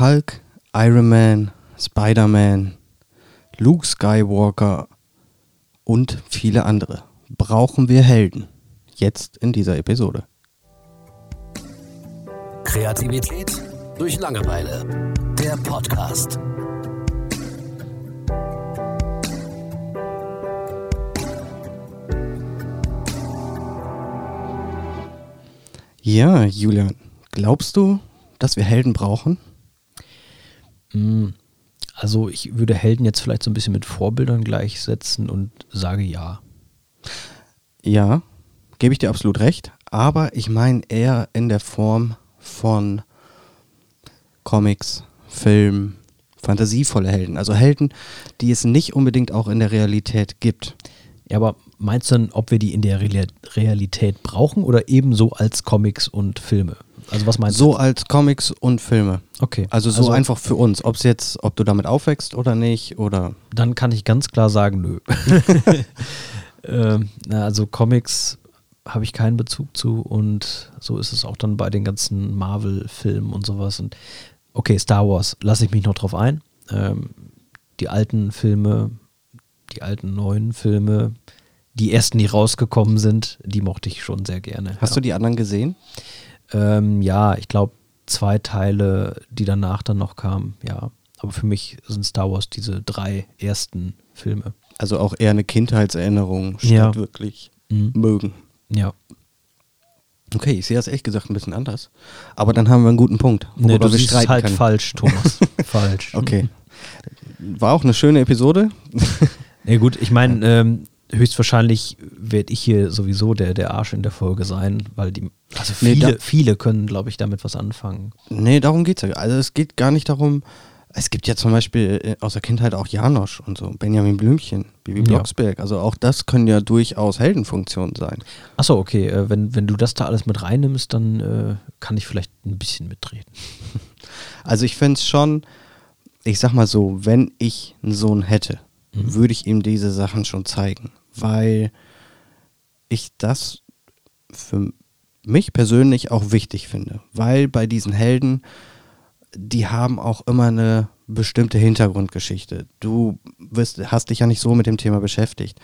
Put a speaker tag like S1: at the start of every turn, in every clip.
S1: Hulk, Iron Man, Spider-Man, Luke Skywalker und viele andere brauchen wir Helden. Jetzt in dieser Episode.
S2: Kreativität durch Langeweile. Der Podcast.
S1: Ja, Julian, glaubst du, dass wir Helden brauchen?
S3: Mm, Also ich würde Helden jetzt vielleicht so ein bisschen mit Vorbildern gleichsetzen und sage ja.
S1: Ja, gebe ich dir absolut recht, aber ich meine eher in der Form von Comics, Film, fantasievolle Helden. Also Helden, die es nicht unbedingt auch in der Realität gibt.
S3: Ja, aber meinst du denn, ob wir die in der Real- Realität brauchen oder ebenso als Comics und Filme? Also was meinst
S1: So als Comics und Filme.
S3: du? Okay.
S1: Also so einfach für uns. Ob es jetzt, ob du damit aufwächst oder nicht, oder
S3: Dann kann ich ganz klar sagen, nö. ähm, na, also Comics habe ich keinen Bezug zu und so ist es auch dann bei den ganzen Marvel-Filmen und sowas. Und okay, Star Wars, lasse ich mich noch drauf ein. Ähm, die alten Filme, die alten neuen Filme, die ersten, die rausgekommen sind, die mochte ich schon sehr gerne.
S1: hast
S3: ja.
S1: du die anderen gesehen?
S3: Ähm, ja, ich glaube zwei Teile, die danach dann noch kamen, ja. Aber für mich sind Star Wars diese drei ersten Filme.
S1: Also auch eher eine Kindheitserinnerung statt
S3: Ja.
S1: wirklich
S3: Mhm.
S1: mögen.
S3: Ja.
S1: Okay, ich sehe das ehrlich gesagt ein bisschen anders. Aber dann haben wir einen guten Punkt,
S3: Nee, du siehst halt
S1: können.
S3: falsch, Thomas. falsch.
S1: Okay. War auch eine schöne Episode.
S3: Ja gut, ich meine, ähm, höchstwahrscheinlich werde ich hier sowieso der, der Arsch in der Folge sein, weil die, also
S1: Nee,
S3: viele,
S1: da-
S3: viele können, glaube ich, damit was anfangen.
S1: Nee, darum geht's ja. Also es geht gar nicht darum. Es gibt ja zum Beispiel äh, aus der Kindheit auch Janosch und so, Benjamin Blümchen, Bibi
S3: Ja.
S1: Blocksberg. Also auch das können ja durchaus Heldenfunktionen sein.
S3: Achso, okay, äh, wenn, wenn du das da alles mit reinnimmst, dann äh, kann ich vielleicht ein bisschen mitreden.
S1: Also ich fände es schon, ich sag mal so, wenn ich einen Sohn hätte,
S3: Mhm.
S1: würde ich ihm diese Sachen schon zeigen. Weil ich das für mich persönlich auch wichtig finde. Weil bei diesen Helden, die haben auch immer eine bestimmte Hintergrundgeschichte. Du wirst, hast dich ja nicht so mit dem Thema beschäftigt.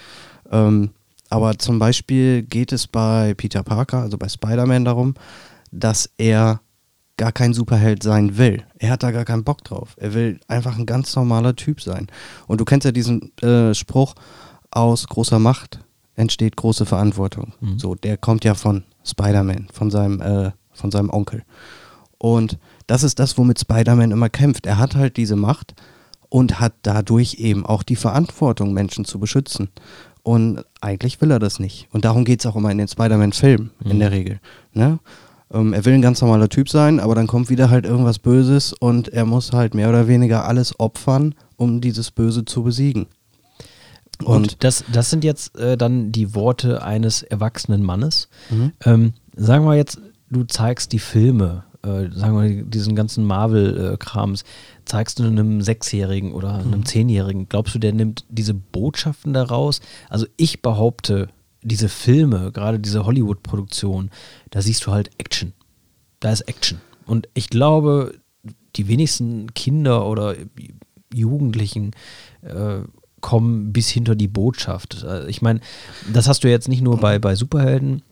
S1: Ähm, aber zum Beispiel geht es bei Peter Parker, also bei Spider-Man, darum, dass er gar kein Superheld sein will. Er hat da gar keinen Bock drauf. Er will einfach ein ganz normaler Typ sein. Und du kennst ja diesen äh, Spruch, aus großer Macht entsteht große Verantwortung.
S3: Mhm.
S1: So, der kommt ja von Spider-Man, von seinem, äh, von seinem Onkel. Und das ist das, womit Spider-Man immer kämpft. Er hat halt diese Macht und hat dadurch eben auch die Verantwortung, Menschen zu beschützen. Und eigentlich will er das nicht. Und darum geht es auch immer in den Spider-Man-Filmen in
S3: Mhm.
S1: der Regel. Ne? Ähm, er will ein ganz normaler Typ sein, aber dann kommt wieder halt irgendwas Böses und er muss halt mehr oder weniger alles opfern, um dieses Böse zu besiegen.
S3: Und,
S1: Und,
S3: das, das sind jetzt äh, dann die Worte eines erwachsenen Mannes.
S1: Mhm.
S3: Ähm, sagen wir jetzt, du zeigst die Filme, äh, sagen wir diesen ganzen Marvel-Krams, zeigst du einem Sechsjährigen oder einem
S1: Mhm.
S3: Zehnjährigen, glaubst du, der nimmt diese Botschaften daraus? Also ich behaupte, diese Filme, gerade diese Hollywood-Produktion, da siehst du halt Action. Da ist Action. Und ich glaube, die wenigsten Kinder oder Jugendlichen äh, kommen bis hinter die Botschaft. Äh, Ich meine, das hast du jetzt nicht nur bei, bei Superhelden.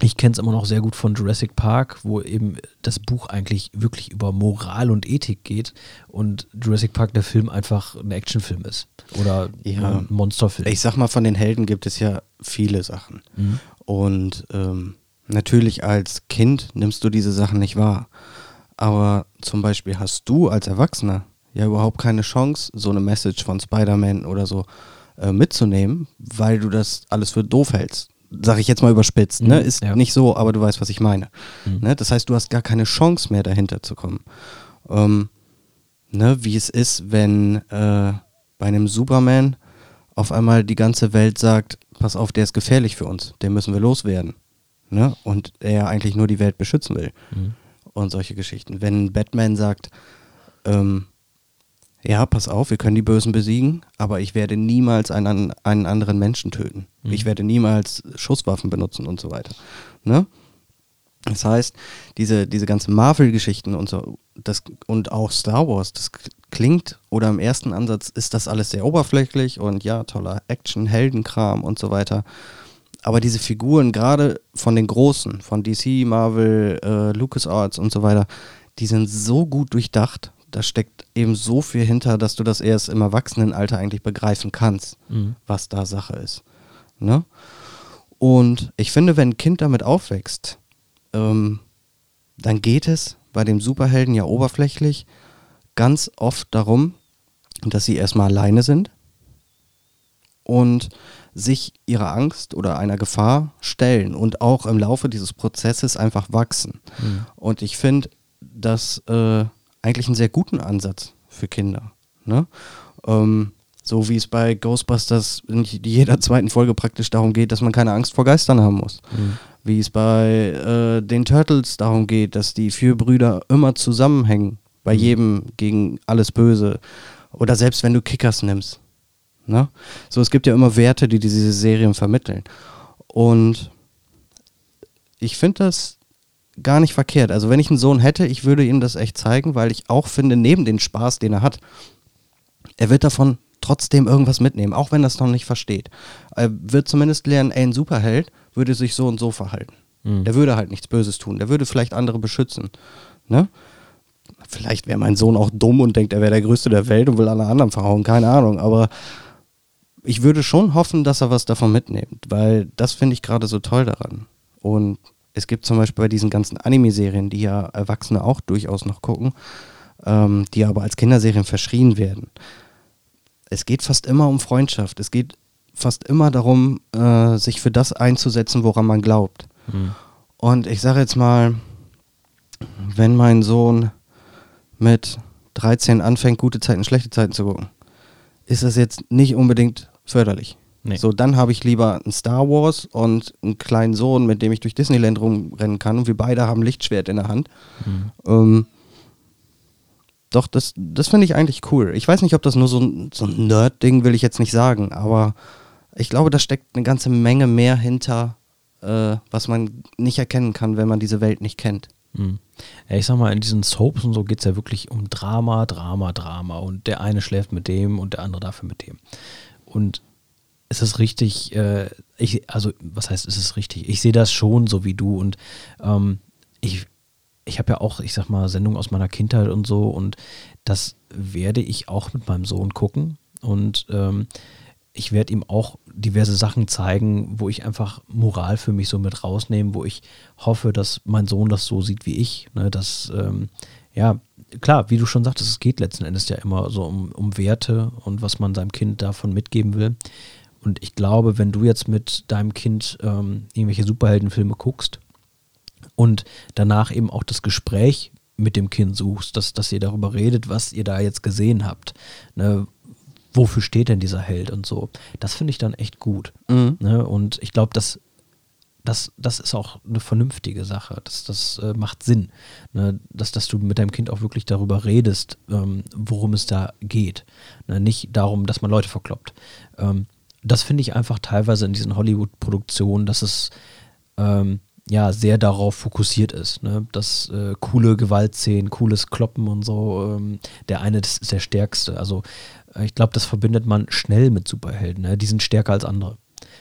S3: Ich kenne es immer noch sehr gut von Jurassic Park, wo eben das Buch eigentlich wirklich über Moral und Ethik geht und Jurassic Park der Film einfach ein Actionfilm ist. Oder
S1: Ja.
S3: ein Monsterfilm.
S1: ich sag mal, von den Helden gibt es ja viele Sachen.
S3: Mhm.
S1: Und ähm, natürlich als Kind nimmst du diese Sachen nicht wahr. Aber zum Beispiel hast du als Erwachsener ja überhaupt keine Chance, so eine Message von Spider-Man oder so äh, mitzunehmen, weil du das alles für doof hältst. Sag ich jetzt mal überspitzt, ne?
S3: Mhm,
S1: Ist
S3: ja.
S1: nicht so, aber du weißt, was ich meine.
S3: Mhm.
S1: Ne? Das heißt, du hast gar keine Chance mehr dahinter zu kommen. Ähm, ne? Wie es ist, wenn äh, bei einem Superman auf einmal die ganze Welt sagt, pass auf, der ist gefährlich für uns, den müssen wir loswerden. Ne? Und er eigentlich nur die Welt beschützen will.
S3: Mhm.
S1: Und solche Geschichten. Wenn Batman sagt, ähm, ja, pass auf, wir können die Bösen besiegen, aber ich werde niemals einen, einen anderen Menschen töten.
S3: Mhm.
S1: Ich werde niemals Schusswaffen benutzen und so weiter. Ne? Das heißt, diese, diese ganzen Marvel-Geschichten und so, das, und auch Star Wars, das klingt oder im ersten Ansatz ist das alles sehr oberflächlich und ja, toller Action, Heldenkram und so weiter. Aber diese Figuren, gerade von den Großen, von DC, Marvel, äh, LucasArts und so weiter, die sind so gut durchdacht. Da steckt eben so viel hinter, dass du das erst im Erwachsenenalter eigentlich begreifen kannst,
S3: Mhm.
S1: was da Sache ist. Ne? Und ich finde, wenn ein Kind damit aufwächst, ähm, dann geht es bei dem Superhelden ja oberflächlich ganz oft darum, dass sie erstmal alleine sind und sich ihrer Angst oder einer Gefahr stellen und auch im Laufe dieses Prozesses einfach wachsen. Und ich finde das äh, eigentlich einen sehr guten Ansatz für Kinder. Ne? Ähm, so wie es bei Ghostbusters in jeder zweiten Folge praktisch darum geht, dass man keine Angst vor Geistern haben muss. Wie es bei äh, den Turtles darum geht, dass die vier Brüder immer zusammenhängen, bei jedem gegen alles Böse. Oder selbst wenn du Kickers nimmst. Ne? So, es gibt ja immer Werte, die diese Serien vermitteln. Und ich finde das gar nicht verkehrt. Also wenn ich einen Sohn hätte, ich würde ihm das echt zeigen, weil ich auch finde, neben den Spaß, den er hat, er wird davon trotzdem irgendwas mitnehmen, auch wenn er es noch nicht versteht. Er wird zumindest lernen, ey, ein Superheld würde sich so und so verhalten.
S3: Mhm.
S1: Der würde halt nichts Böses tun. Der würde vielleicht andere beschützen. Ne? Vielleicht wäre mein Sohn auch dumm und denkt, er wäre der Größte der Welt und will alle anderen verhauen. Keine Ahnung. Aber ich würde schon hoffen, dass er was davon mitnimmt, weil das finde ich gerade so toll daran. Und es gibt zum Beispiel bei diesen ganzen Anime-Serien, die ja Erwachsene auch durchaus noch gucken, ähm, die aber als Kinderserien verschrien werden. Es geht fast immer um Freundschaft. Es geht fast immer darum, äh, sich für das einzusetzen, woran man glaubt.
S3: Mhm.
S1: Und ich sage jetzt mal, wenn mein Sohn mit 13 anfängt, gute Zeiten, schlechte Zeiten zu gucken, ist das jetzt nicht unbedingt förderlich.
S3: Nee.
S1: So, dann habe ich lieber ein Star Wars und einen kleinen Sohn, mit dem ich durch Disneyland rumrennen kann und wir beide haben Lichtschwert in der Hand.
S3: Mhm.
S1: Ähm, doch, das, das finde ich eigentlich cool. Ich weiß nicht, ob das nur so ein, so ein Nerd-Ding will ich jetzt nicht sagen, aber ich glaube, da steckt eine ganze Menge mehr hinter, äh, was man nicht erkennen kann, wenn man diese Welt nicht kennt.
S3: Mhm. Ja, ich sag mal, in diesen Soaps und so geht es ja wirklich um Drama, Drama, Drama. Und der eine schläft mit dem und der andere dafür mit dem. Und es ist richtig, äh, ich, also was heißt, es ist richtig? Ich sehe das schon so wie du und ähm, ich, ich habe ja auch, ich sag mal, Sendungen aus meiner Kindheit und so und das werde ich auch mit meinem Sohn gucken und ähm, ich werde ihm auch diverse Sachen zeigen, wo ich einfach Moral für mich so mit rausnehme, wo ich hoffe, dass mein Sohn das so sieht wie ich. Ne, dass, ähm, ja, klar, wie du schon sagtest, es geht letzten Endes ja immer so um, um Werte und was man seinem Kind davon mitgeben will. Und ich glaube, wenn du jetzt mit deinem Kind ähm, irgendwelche Superheldenfilme guckst und danach eben auch das Gespräch mit dem Kind suchst, dass, dass ihr darüber redet, was ihr da jetzt gesehen habt, ne, wofür steht denn dieser Held und so. Das finde ich dann echt gut.
S1: Mhm.
S3: Ne? Und ich glaube, das, das, das ist auch eine vernünftige Sache. Das, das äh, macht Sinn. Ne? Dass, dass du mit deinem Kind auch wirklich darüber redest, ähm, worum es da geht. Ne? Nicht darum, dass man Leute verkloppt. Ähm, das finde ich einfach teilweise in diesen Hollywood-Produktionen, dass es ähm, ja sehr darauf fokussiert ist. Ne? Dass äh, coole Gewaltszenen, cooles Kloppen und so, ähm, der eine das ist der stärkste. Also äh, ich glaube, das verbindet man schnell mit Superhelden. Ne? Die sind stärker als andere.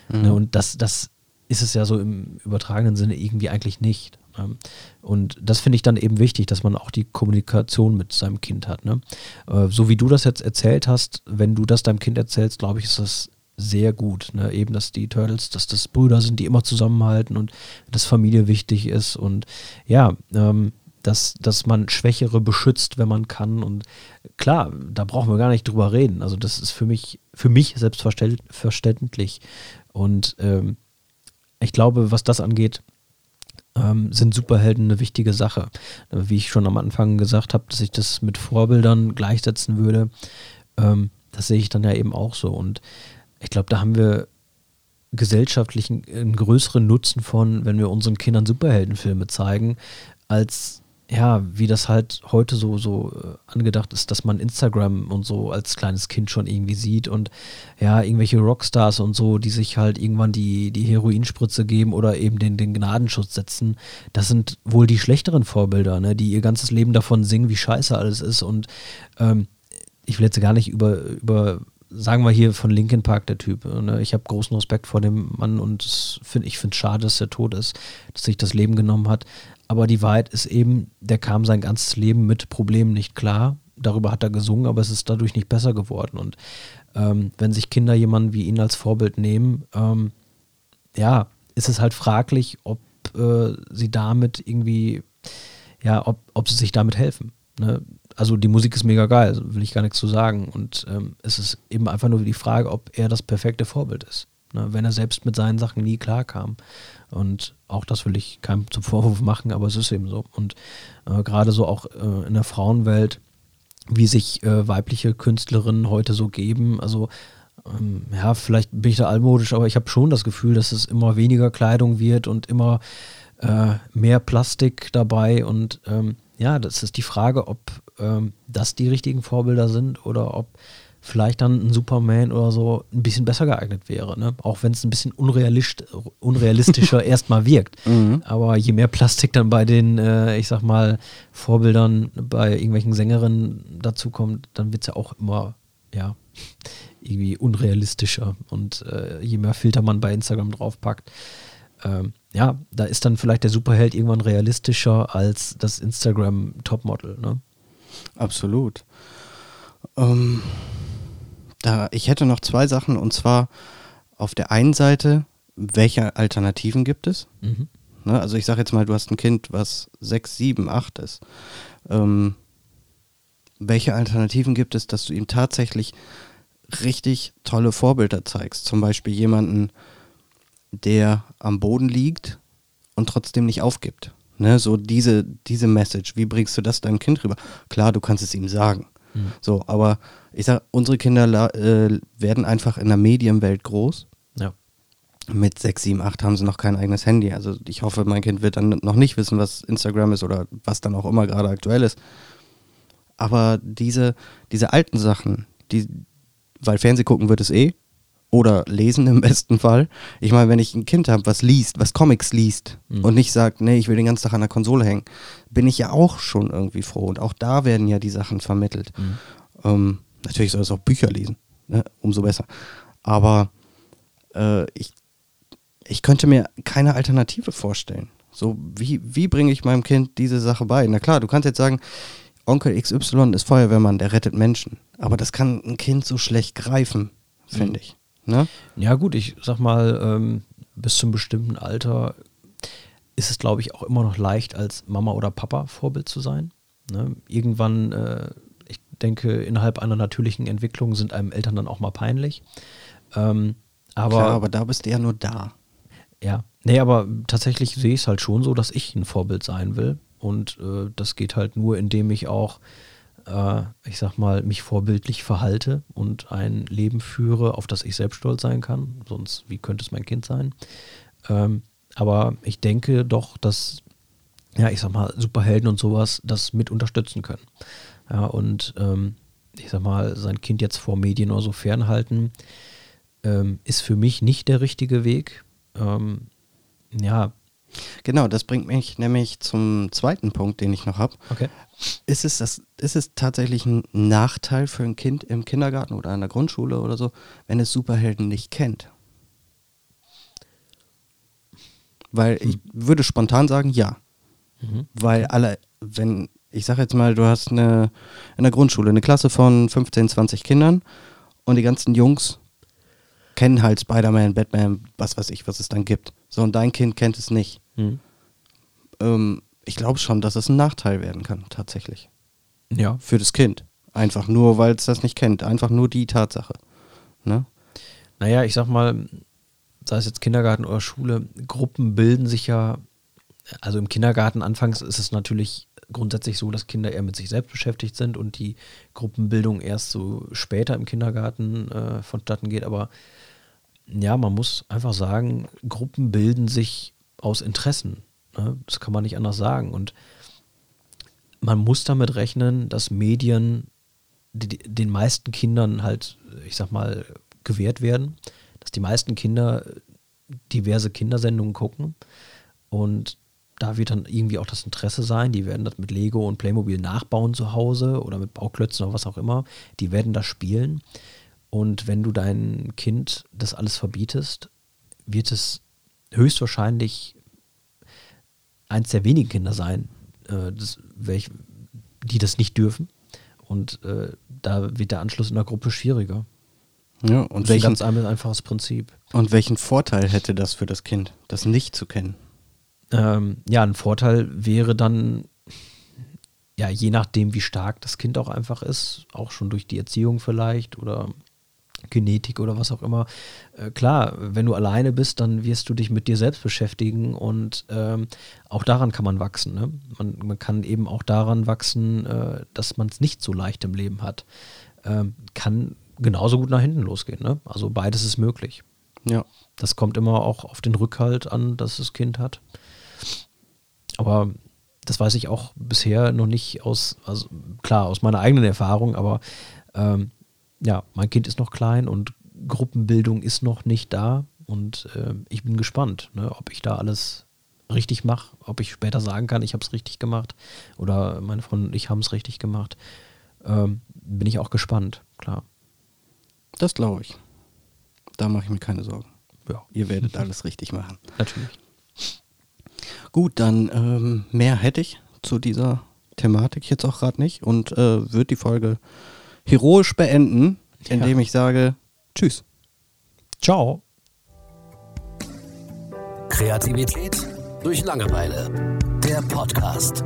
S3: Ne? Und das, das ist es ja so im übertragenen Sinne irgendwie eigentlich nicht. Ne? Und das finde ich dann eben wichtig, dass man auch die Kommunikation mit seinem Kind hat. Ne? Äh, so wie du das jetzt erzählt hast, wenn du das deinem Kind erzählst, glaube ich, ist das sehr gut. Ne? Eben, dass die Turtles, dass das Brüder sind, die immer zusammenhalten und dass Familie wichtig ist und ja, ähm, dass, dass man Schwächere beschützt, wenn man kann. Und klar, da brauchen wir gar nicht drüber reden. Also das ist für mich, für mich selbstverständlich. Und ähm, ich glaube, was das angeht, ähm, sind Superhelden eine wichtige Sache. Wie ich schon am Anfang gesagt habe, dass ich das mit Vorbildern gleichsetzen würde, ähm, das sehe ich dann ja eben auch so. Und ich glaube, da haben wir gesellschaftlich einen, einen größeren Nutzen von, wenn wir unseren Kindern Superheldenfilme zeigen, als ja, wie das halt heute so, so äh, angedacht ist, dass man Instagram und so als kleines Kind schon irgendwie sieht und ja, irgendwelche Rockstars und so, die sich halt irgendwann die, die Heroinspritze geben oder eben den, den Gnadenschutz setzen, das sind wohl die schlechteren Vorbilder, ne, die ihr ganzes Leben davon singen, wie scheiße alles ist und ähm, ich will jetzt gar nicht über, über sagen wir hier von Linkin Park der Typ. Ne? Ich habe großen Respekt vor dem Mann und find, ich finde es schade, dass er tot ist, dass sich das Leben genommen hat. Aber die Wahrheit ist eben, der kam sein ganzes Leben mit Problemen nicht klar. Darüber hat er gesungen, aber es ist dadurch nicht besser geworden. Und ähm, wenn sich Kinder jemanden wie ihn als Vorbild nehmen, ähm, ja, ist es halt fraglich, ob äh, sie damit irgendwie, ja, ob, ob sie sich damit helfen. Ne? Also die Musik ist mega geil, will ich gar nichts zu sagen. Und ähm, es ist eben einfach nur die Frage, ob er das perfekte Vorbild ist. Ne? Wenn er selbst mit seinen Sachen nie klarkam. Und auch das will ich keinem zum Vorwurf machen, aber es ist eben so. Und äh, gerade so auch äh, in der Frauenwelt, wie sich äh, weibliche Künstlerinnen heute so geben, also ähm, ja, vielleicht bin ich da altmodisch, aber ich habe schon das Gefühl, dass es immer weniger Kleidung wird und immer äh, mehr Plastik dabei. Und ähm, ja, das ist die Frage, ob ähm, das die richtigen Vorbilder sind oder ob vielleicht dann ein Superman oder so ein bisschen besser geeignet wäre. Ne? Auch wenn es ein bisschen unrealist, unrealistischer erstmal wirkt. Mhm. Aber je mehr Plastik dann bei den, äh, ich sag mal, Vorbildern bei irgendwelchen Sängerinnen dazukommt, dann wird es ja auch immer, ja, irgendwie unrealistischer. Und äh, je mehr Filter man bei Instagram draufpackt, ähm, ja, da ist dann vielleicht der Superheld irgendwann realistischer als das Instagram-Topmodel. Ne?
S1: Absolut. Ähm, da, ich hätte noch zwei Sachen und zwar auf der einen Seite, welche Alternativen gibt es? Mhm. Ne, also ich sage jetzt mal, du hast ein Kind, was sechs, sieben, acht ist. Ähm, welche Alternativen gibt es, dass du ihm tatsächlich richtig tolle Vorbilder zeigst? Zum Beispiel jemanden, der am Boden liegt und trotzdem nicht aufgibt. Ne, so diese, diese Message, wie bringst du das deinem Kind rüber? Klar, du kannst es ihm sagen. Mhm. So, aber ich sag, unsere Kinder äh, werden einfach in der Medienwelt groß.
S3: Ja.
S1: Mit 6, 7, 8 haben sie noch kein eigenes Handy. Also ich hoffe, mein Kind wird dann noch nicht wissen, was Instagram ist oder was dann auch immer gerade aktuell ist. Aber diese, diese alten Sachen, die, weil Fernseh gucken wird es eh, oder lesen im besten Fall. Ich meine, wenn ich ein Kind habe, was liest, was Comics liest mhm. und nicht sagt, nee, ich will den ganzen Tag an der Konsole hängen, bin ich ja auch schon irgendwie froh. Und auch da werden ja die Sachen vermittelt. Mhm. Ähm, natürlich soll es auch Bücher lesen, ne? umso besser. Aber äh, ich, ich könnte mir keine Alternative vorstellen. So, wie, wie bringe ich meinem Kind diese Sache bei? Na klar, du kannst jetzt sagen, Onkel XY ist Feuerwehrmann, der rettet Menschen. Aber das kann ein Kind so schlecht greifen, finde mhm. ich. Ne?
S3: Ja, gut, ich sag mal, ähm, bis zum bestimmten Alter ist es, glaube ich, auch immer noch leicht, als Mama oder Papa Vorbild zu sein. Ne? Irgendwann, äh, ich denke, innerhalb einer natürlichen Entwicklung sind einem Eltern dann auch mal peinlich. Ähm, aber,
S1: Klar, aber da bist du ja nur da.
S3: Ja, nee, aber tatsächlich sehe ich es halt schon so, dass ich ein Vorbild sein will. Und äh, das geht halt nur, indem ich auch äh, ich sag mal, mich vorbildlich verhalte und ein Leben führe, auf das ich selbst stolz sein kann. Sonst, wie könnte es mein Kind sein? Ähm, aber ich denke doch, dass, ja, ich sag mal, Superhelden und sowas das mit unterstützen können. Ja, und ähm, ich sag mal, sein Kind jetzt vor Medien oder so fernhalten, ähm, ist für mich nicht der richtige Weg. Ähm, ja,
S1: Genau, das bringt mich nämlich zum zweiten Punkt, den ich noch habe.
S3: Okay.
S1: Ist es, das, ist es tatsächlich ein Nachteil für ein Kind im Kindergarten oder in der Grundschule oder so, wenn es Superhelden nicht kennt? Weil hm. ich würde spontan sagen, ja. Mhm. Weil alle, wenn, ich sage jetzt mal, du hast eine, in der Grundschule eine Klasse von 15, 20 Kindern und die ganzen Jungs kennen halt Spider-Man, Batman, was weiß ich, was es dann gibt. So, und dein Kind kennt es nicht. Mhm. Ähm, ich glaube schon, dass es ein Nachteil werden kann, tatsächlich.
S3: Ja.
S1: Für das Kind. Einfach nur, weil es das nicht kennt. Einfach nur die Tatsache. Ne?
S3: Naja, ich sag mal, sei es jetzt Kindergarten oder Schule, Gruppen bilden sich ja, also im Kindergarten anfangs ist es natürlich grundsätzlich so, dass Kinder eher mit sich selbst beschäftigt sind und die Gruppenbildung erst so später im Kindergarten äh, vonstatten geht. Aber ja, man muss einfach sagen, Gruppen bilden sich aus Interessen. Ne? Das kann man nicht anders sagen. Und man muss damit rechnen, dass Medien die, den meisten Kindern halt, ich sag mal, gewährt werden, dass die meisten Kinder diverse Kindersendungen gucken und da wird dann irgendwie auch das Interesse sein. Die werden das mit Lego und Playmobil nachbauen zu Hause oder mit Bauklötzen oder was auch immer. Die werden das spielen. Und wenn du dein Kind das alles verbietest, wird es höchstwahrscheinlich eins der wenigen Kinder sein, äh, das, welch, die das nicht dürfen. Und äh, da wird der Anschluss in der Gruppe schwieriger.
S1: Ja, und
S3: Das ist
S1: welchen,
S3: ein ganz einfaches Prinzip.
S1: und welchen Vorteil hätte das für das Kind, das nicht zu kennen?
S3: Ähm, ja, ein Vorteil wäre dann, ja, je nachdem, wie stark das Kind auch einfach ist, auch schon durch die Erziehung vielleicht oder Genetik oder was auch immer. Äh, klar, wenn du alleine bist, dann wirst du dich mit dir selbst beschäftigen und ähm, auch daran kann man wachsen. Ne? Man, man kann eben auch daran wachsen, äh, dass man es nicht so leicht im Leben hat. Ähm, kann genauso gut nach hinten losgehen. Ne? Also beides ist möglich.
S1: Ja.
S3: Das kommt immer auch auf den Rückhalt an, dass das Kind hat. Aber das weiß ich auch bisher noch nicht aus, also klar, aus meiner eigenen Erfahrung, aber ähm, ja, mein Kind ist noch klein und Gruppenbildung ist noch nicht da und äh, ich bin gespannt, ne, ob ich da alles richtig mache, ob ich später sagen kann, ich habe es richtig gemacht oder meine Freundin und ich haben es richtig gemacht. Ähm, bin ich auch gespannt, klar.
S1: Das glaube ich. Da mache ich mir keine Sorgen.
S3: Ja,
S1: Ihr werdet alles richtig machen.
S3: natürlich.
S1: Gut, dann ähm, mehr hätte ich zu dieser Thematik jetzt auch gerade nicht und äh, würde die Folge heroisch beenden, indem ich sage Tschüss.
S3: Ciao.
S2: Kreativität durch Langeweile. Der Podcast.